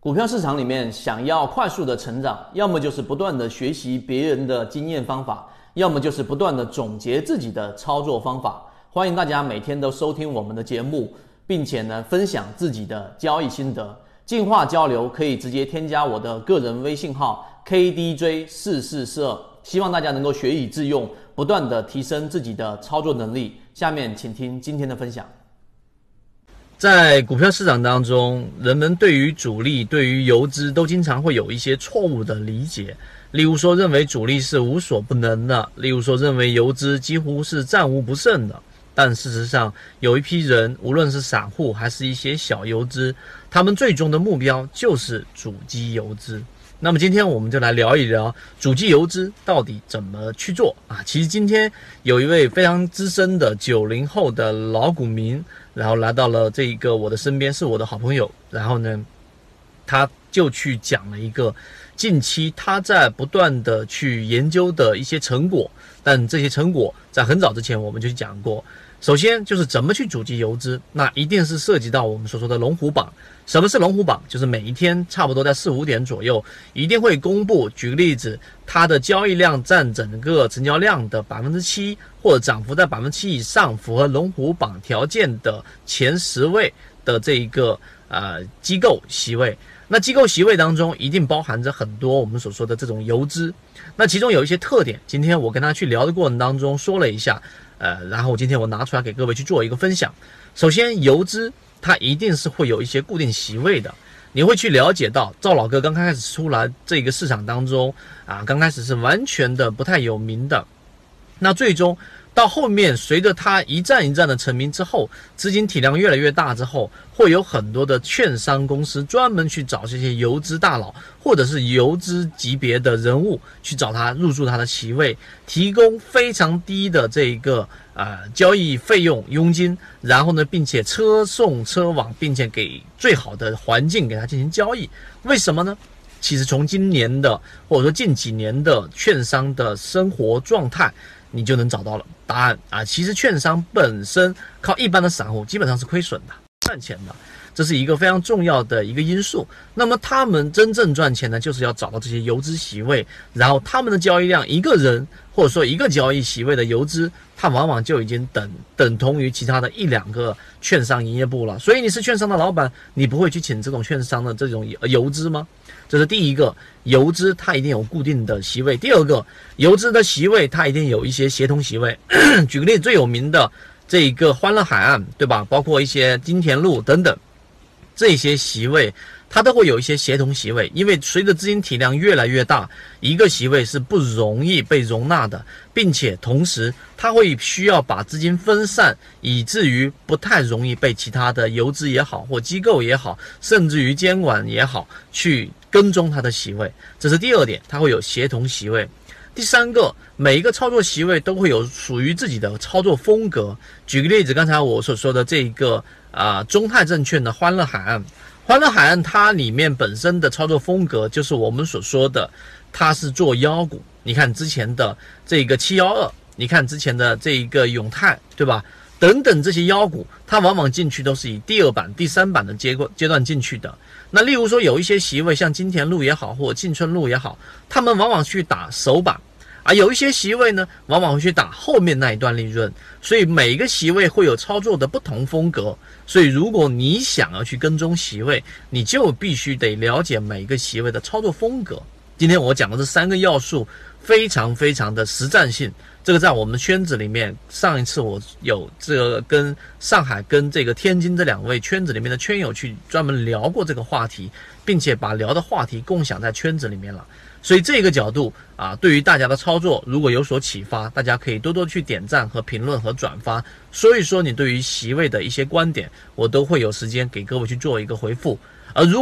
股票市场里面，想要快速的成长，要么就是不断的学习别人的经验方法，要么就是不断的总结自己的操作方法。欢迎大家每天都收听我们的节目，并且呢分享自己的交易心得，进化交流可以直接添加我的个人微信号 KDJ 四四四二。希望大家能够学以致用，不断的提升自己的操作能力。下面请听今天的分享。在股票市场当中，人们对于主力、对于游资都经常会有一些错误的理解。例如说，认为主力是无所不能的；例如说，认为游资几乎是战无不胜的。但事实上，有一批人，无论是散户还是一些小游资，他们最终的目标就是主机游资。那么今天我们就来聊一聊主机游资到底怎么去做啊？其实今天有一位非常资深的九零后的老股民，然后来到了这一个我的身边，是我的好朋友。然后呢，他就去讲了一个近期他在不断的去研究的一些成果。但这些成果在很早之前我们就讲过。首先就是怎么去阻击游资，那一定是涉及到我们所说的龙虎榜。什么是龙虎榜？就是每一天差不多在四五点左右，一定会公布。举个例子，它的交易量占整个成交量的百分之七，或者涨幅在百分之七以上，符合龙虎榜条件的前十位的这一个呃机构席位。那机构席位当中一定包含着很多我们所说的这种游资。那其中有一些特点，今天我跟他去聊的过程当中说了一下。呃，然后今天我拿出来给各位去做一个分享。首先，游资它一定是会有一些固定席位的，你会去了解到，赵老哥刚开始出来这个市场当中啊，刚开始是完全的不太有名的，那最终。到后面，随着他一站一站的成名之后，资金体量越来越大之后，会有很多的券商公司专门去找这些游资大佬，或者是游资级别的人物去找他入驻他的席位，提供非常低的这一个呃交易费用佣金，然后呢，并且车送车往，并且给最好的环境给他进行交易。为什么呢？其实从今年的或者说近几年的券商的生活状态。你就能找到了答案啊！其实券商本身靠一般的散户基本上是亏损的，赚钱的，这是一个非常重要的一个因素。那么他们真正赚钱呢，就是要找到这些游资席位，然后他们的交易量，一个人或者说一个交易席位的游资，它往往就已经等等同于其他的一两个券商营业部了。所以你是券商的老板，你不会去请这种券商的这种游资吗？这是第一个，游资它一定有固定的席位。第二个，游资的席位它一定有一些协同席位。举个例，最有名的这一个欢乐海岸，对吧？包括一些金田路等等，这些席位。它都会有一些协同席位，因为随着资金体量越来越大，一个席位是不容易被容纳的，并且同时它会需要把资金分散，以至于不太容易被其他的游资也好或机构也好，甚至于监管也好去跟踪它的席位。这是第二点，它会有协同席位。第三个，每一个操作席位都会有属于自己的操作风格。举个例子，刚才我所说的这一个啊，中泰证券的欢乐海岸。欢乐海岸它里面本身的操作风格就是我们所说的，它是做妖股。你看之前的这个七幺二，你看之前的这一个永泰，对吧？等等这些妖股，它往往进去都是以第二板、第三板的阶段阶段进去的。那例如说有一些席位，像金田路也好，或进春路也好，他们往往去打首板。啊，有一些席位呢，往往会去打后面那一段利润，所以每一个席位会有操作的不同风格。所以，如果你想要去跟踪席位，你就必须得了解每一个席位的操作风格。今天我讲的这三个要素，非常非常的实战性。这个在我们圈子里面，上一次我有这个跟上海跟这个天津这两位圈子里面的圈友去专门聊过这个话题，并且把聊的话题共享在圈子里面了。所以这个角度啊，对于大家的操作如果有所启发，大家可以多多去点赞和评论和转发。所以说，你对于席位的一些观点，我都会有时间给各位去做一个回复。而如